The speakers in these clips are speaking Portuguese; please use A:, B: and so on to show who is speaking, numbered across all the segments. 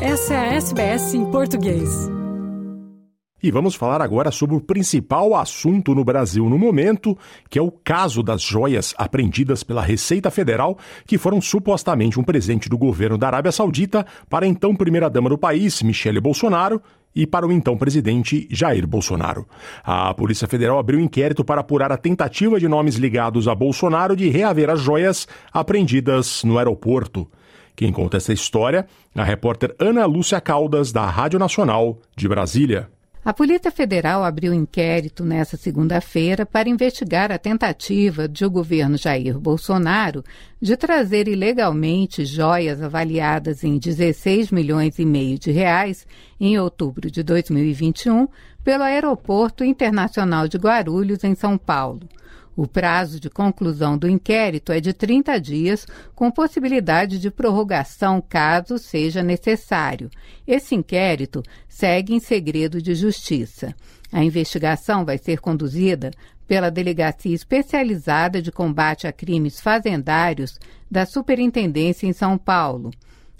A: Essa é a SBS em português.
B: E vamos falar agora sobre o principal assunto no Brasil no momento, que é o caso das joias apreendidas pela Receita Federal, que foram supostamente um presente do governo da Arábia Saudita para a então primeira-dama do país, Michele Bolsonaro, e para o então presidente Jair Bolsonaro. A Polícia Federal abriu inquérito para apurar a tentativa de nomes ligados a Bolsonaro de reaver as joias apreendidas no aeroporto. Quem conta essa história é a repórter Ana Lúcia Caldas, da Rádio Nacional de Brasília.
C: A Polícia Federal abriu inquérito nesta segunda-feira para investigar a tentativa de o governo Jair Bolsonaro de trazer ilegalmente joias avaliadas em 16 milhões e meio de reais em outubro de 2021 pelo Aeroporto Internacional de Guarulhos, em São Paulo. O prazo de conclusão do inquérito é de 30 dias, com possibilidade de prorrogação caso seja necessário. Esse inquérito segue em segredo de justiça. A investigação vai ser conduzida pela Delegacia Especializada de Combate a Crimes Fazendários da Superintendência em São Paulo.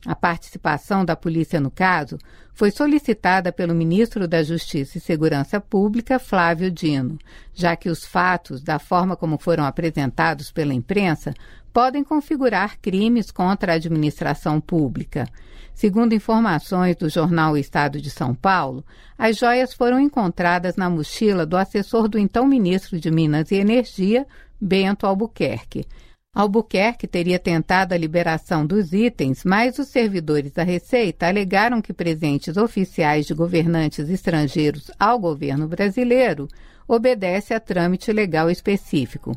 C: A participação da polícia no caso foi solicitada pelo ministro da Justiça e Segurança Pública, Flávio Dino, já que os fatos, da forma como foram apresentados pela imprensa, podem configurar crimes contra a administração pública. Segundo informações do jornal Estado de São Paulo, as joias foram encontradas na mochila do assessor do então ministro de Minas e Energia, Bento Albuquerque. Albuquerque teria tentado a liberação dos itens, mas os servidores da Receita alegaram que presentes oficiais de governantes estrangeiros ao governo brasileiro obedece a trâmite legal específico.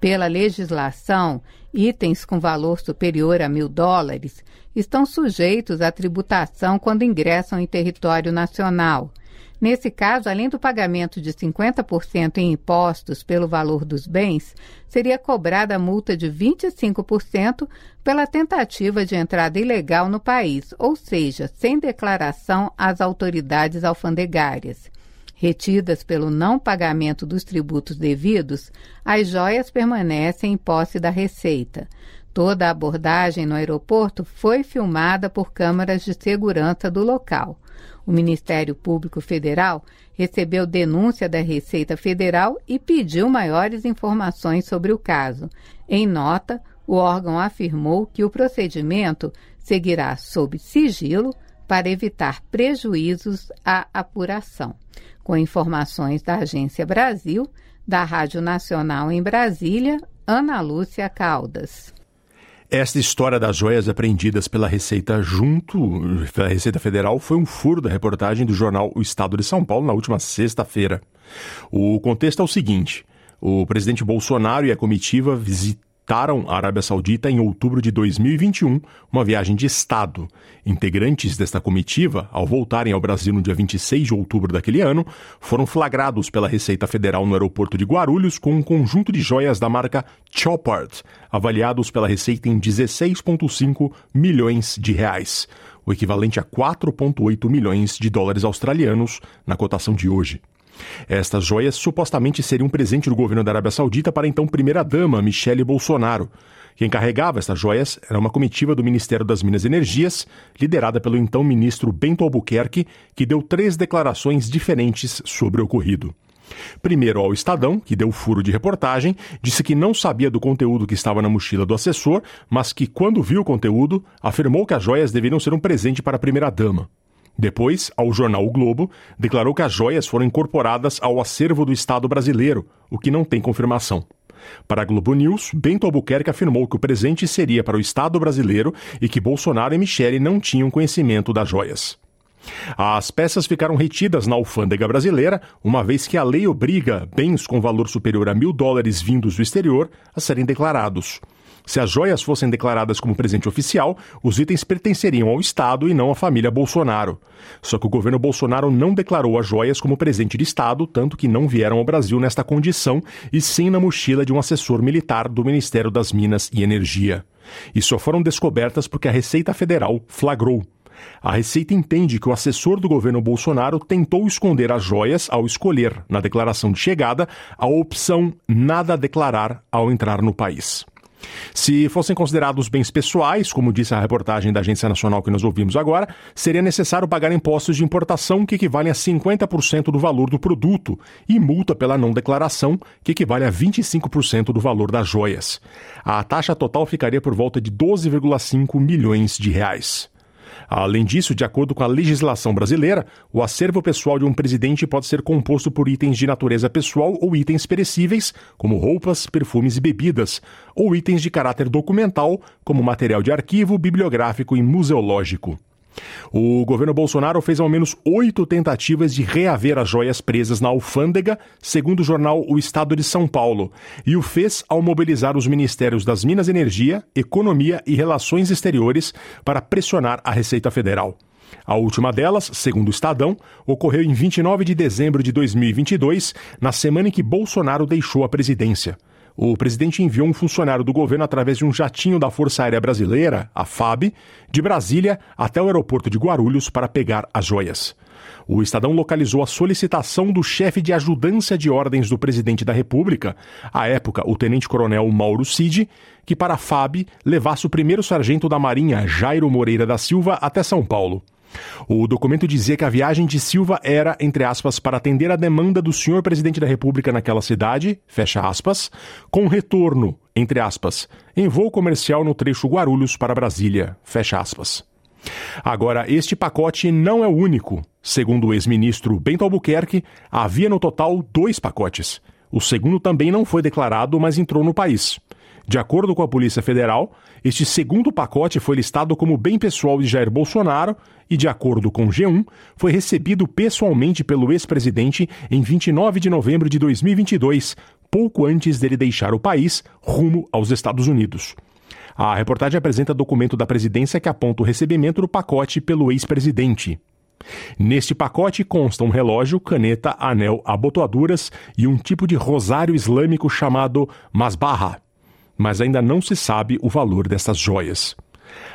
C: Pela legislação, itens com valor superior a mil dólares estão sujeitos à tributação quando ingressam em território nacional. Nesse caso, além do pagamento de 50% em impostos pelo valor dos bens, seria cobrada a multa de 25% pela tentativa de entrada ilegal no país, ou seja, sem declaração às autoridades alfandegárias. Retidas pelo não pagamento dos tributos devidos, as joias permanecem em posse da Receita. Toda a abordagem no aeroporto foi filmada por câmaras de segurança do local. O Ministério Público Federal recebeu denúncia da Receita Federal e pediu maiores informações sobre o caso. Em nota, o órgão afirmou que o procedimento seguirá sob sigilo para evitar prejuízos à apuração. Com informações da Agência Brasil, da Rádio Nacional em Brasília, Ana Lúcia Caldas.
B: Esta história das joias apreendidas pela Receita junto pela Receita Federal foi um furo da reportagem do jornal O Estado de São Paulo na última sexta-feira. O contexto é o seguinte: o presidente Bolsonaro e a comitiva visitaram a Arábia Saudita em outubro de 2021, uma viagem de Estado. Integrantes desta comitiva, ao voltarem ao Brasil no dia 26 de outubro daquele ano, foram flagrados pela Receita Federal no aeroporto de Guarulhos com um conjunto de joias da marca Chopard, avaliados pela Receita em 16,5 milhões de reais, o equivalente a 4,8 milhões de dólares australianos na cotação de hoje. Estas joias supostamente seriam um presente do governo da Arábia Saudita para a então primeira-dama, Michele Bolsonaro. Quem carregava estas joias era uma comitiva do Ministério das Minas e Energias, liderada pelo então ministro Bento Albuquerque, que deu três declarações diferentes sobre o ocorrido. Primeiro ao Estadão, que deu furo de reportagem, disse que não sabia do conteúdo que estava na mochila do assessor, mas que, quando viu o conteúdo, afirmou que as joias deveriam ser um presente para a primeira-dama. Depois, ao jornal O Globo, declarou que as joias foram incorporadas ao acervo do Estado brasileiro, o que não tem confirmação. Para a Globo News, Bento Albuquerque afirmou que o presente seria para o Estado brasileiro e que Bolsonaro e Michele não tinham conhecimento das joias. As peças ficaram retidas na alfândega brasileira, uma vez que a lei obriga bens com valor superior a mil dólares vindos do exterior a serem declarados. Se as joias fossem declaradas como presente oficial, os itens pertenceriam ao Estado e não à família Bolsonaro. Só que o governo Bolsonaro não declarou as joias como presente de Estado, tanto que não vieram ao Brasil nesta condição, e sim na mochila de um assessor militar do Ministério das Minas e Energia. E só foram descobertas porque a Receita Federal flagrou. A Receita entende que o assessor do governo Bolsonaro tentou esconder as joias ao escolher, na declaração de chegada, a opção nada declarar ao entrar no país. Se fossem considerados bens pessoais, como disse a reportagem da Agência Nacional que nós ouvimos agora, seria necessário pagar impostos de importação que equivalem a 50% do valor do produto e multa pela não declaração, que equivale a 25% do valor das joias. A taxa total ficaria por volta de 12,5 milhões de reais. Além disso, de acordo com a legislação brasileira, o acervo pessoal de um presidente pode ser composto por itens de natureza pessoal ou itens perecíveis, como roupas, perfumes e bebidas, ou itens de caráter documental, como material de arquivo, bibliográfico e museológico. O governo Bolsonaro fez ao menos oito tentativas de reaver as joias presas na alfândega, segundo o jornal O Estado de São Paulo, e o fez ao mobilizar os ministérios das Minas e Energia, Economia e Relações Exteriores para pressionar a Receita Federal. A última delas, segundo o Estadão, ocorreu em 29 de dezembro de 2022, na semana em que Bolsonaro deixou a presidência o presidente enviou um funcionário do governo através de um jatinho da Força Aérea Brasileira, a FAB, de Brasília até o aeroporto de Guarulhos para pegar as joias. O Estadão localizou a solicitação do chefe de ajudância de ordens do presidente da República, à época o tenente-coronel Mauro Cid, que para a FAB levasse o primeiro sargento da Marinha, Jairo Moreira da Silva, até São Paulo. O documento dizia que a viagem de Silva era, entre aspas, para atender a demanda do senhor presidente da República naquela cidade, fecha aspas, com retorno, entre aspas, em voo comercial no trecho Guarulhos para Brasília, fecha aspas. Agora, este pacote não é o único. Segundo o ex-ministro Bento Albuquerque, havia no total dois pacotes. O segundo também não foi declarado, mas entrou no país. De acordo com a Polícia Federal, este segundo pacote foi listado como bem pessoal de Jair Bolsonaro e, de acordo com G1, foi recebido pessoalmente pelo ex-presidente em 29 de novembro de 2022, pouco antes dele deixar o país rumo aos Estados Unidos. A reportagem apresenta documento da presidência que aponta o recebimento do pacote pelo ex-presidente. Neste pacote consta um relógio, caneta, anel, abotoaduras e um tipo de rosário islâmico chamado masbarra mas ainda não se sabe o valor dessas joias.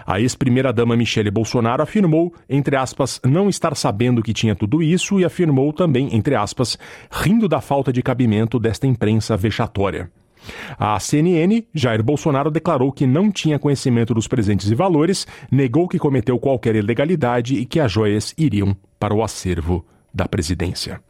B: A ex-primeira-dama Michele Bolsonaro afirmou, entre aspas, não estar sabendo que tinha tudo isso e afirmou também, entre aspas, rindo da falta de cabimento desta imprensa vexatória. A CNN, Jair Bolsonaro declarou que não tinha conhecimento dos presentes e valores, negou que cometeu qualquer ilegalidade e que as joias iriam para o acervo da presidência.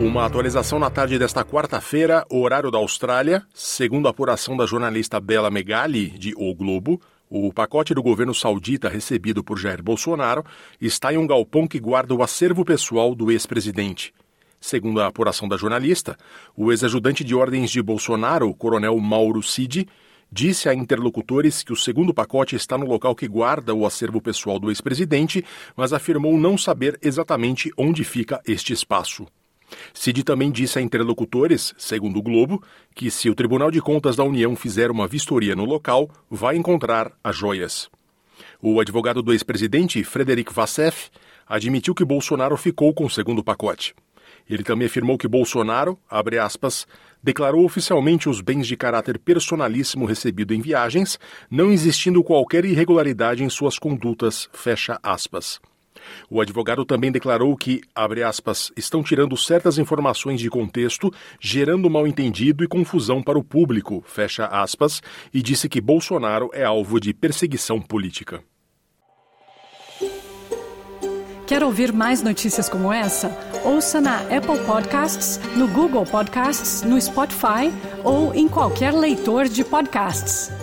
B: Uma atualização na tarde desta quarta-feira, horário da Austrália. Segundo a apuração da jornalista Bela Megali, de O Globo, o pacote do governo saudita recebido por Jair Bolsonaro está em um galpão que guarda o acervo pessoal do ex-presidente. Segundo a apuração da jornalista, o ex-ajudante de ordens de Bolsonaro, o coronel Mauro Cid, disse a interlocutores que o segundo pacote está no local que guarda o acervo pessoal do ex-presidente, mas afirmou não saber exatamente onde fica este espaço. Cid também disse a interlocutores, segundo o Globo, que se o Tribunal de Contas da União fizer uma vistoria no local, vai encontrar as joias. O advogado do ex-presidente, Frederic Vassef, admitiu que Bolsonaro ficou com o segundo pacote. Ele também afirmou que Bolsonaro, abre aspas, declarou oficialmente os bens de caráter personalíssimo recebido em viagens, não existindo qualquer irregularidade em suas condutas, fecha aspas. O advogado também declarou que, abre aspas, estão tirando certas informações de contexto, gerando mal-entendido e confusão para o público, fecha aspas, e disse que Bolsonaro é alvo de perseguição política.
A: Quer ouvir mais notícias como essa? Ouça na Apple Podcasts, no Google Podcasts, no Spotify ou em qualquer leitor de podcasts.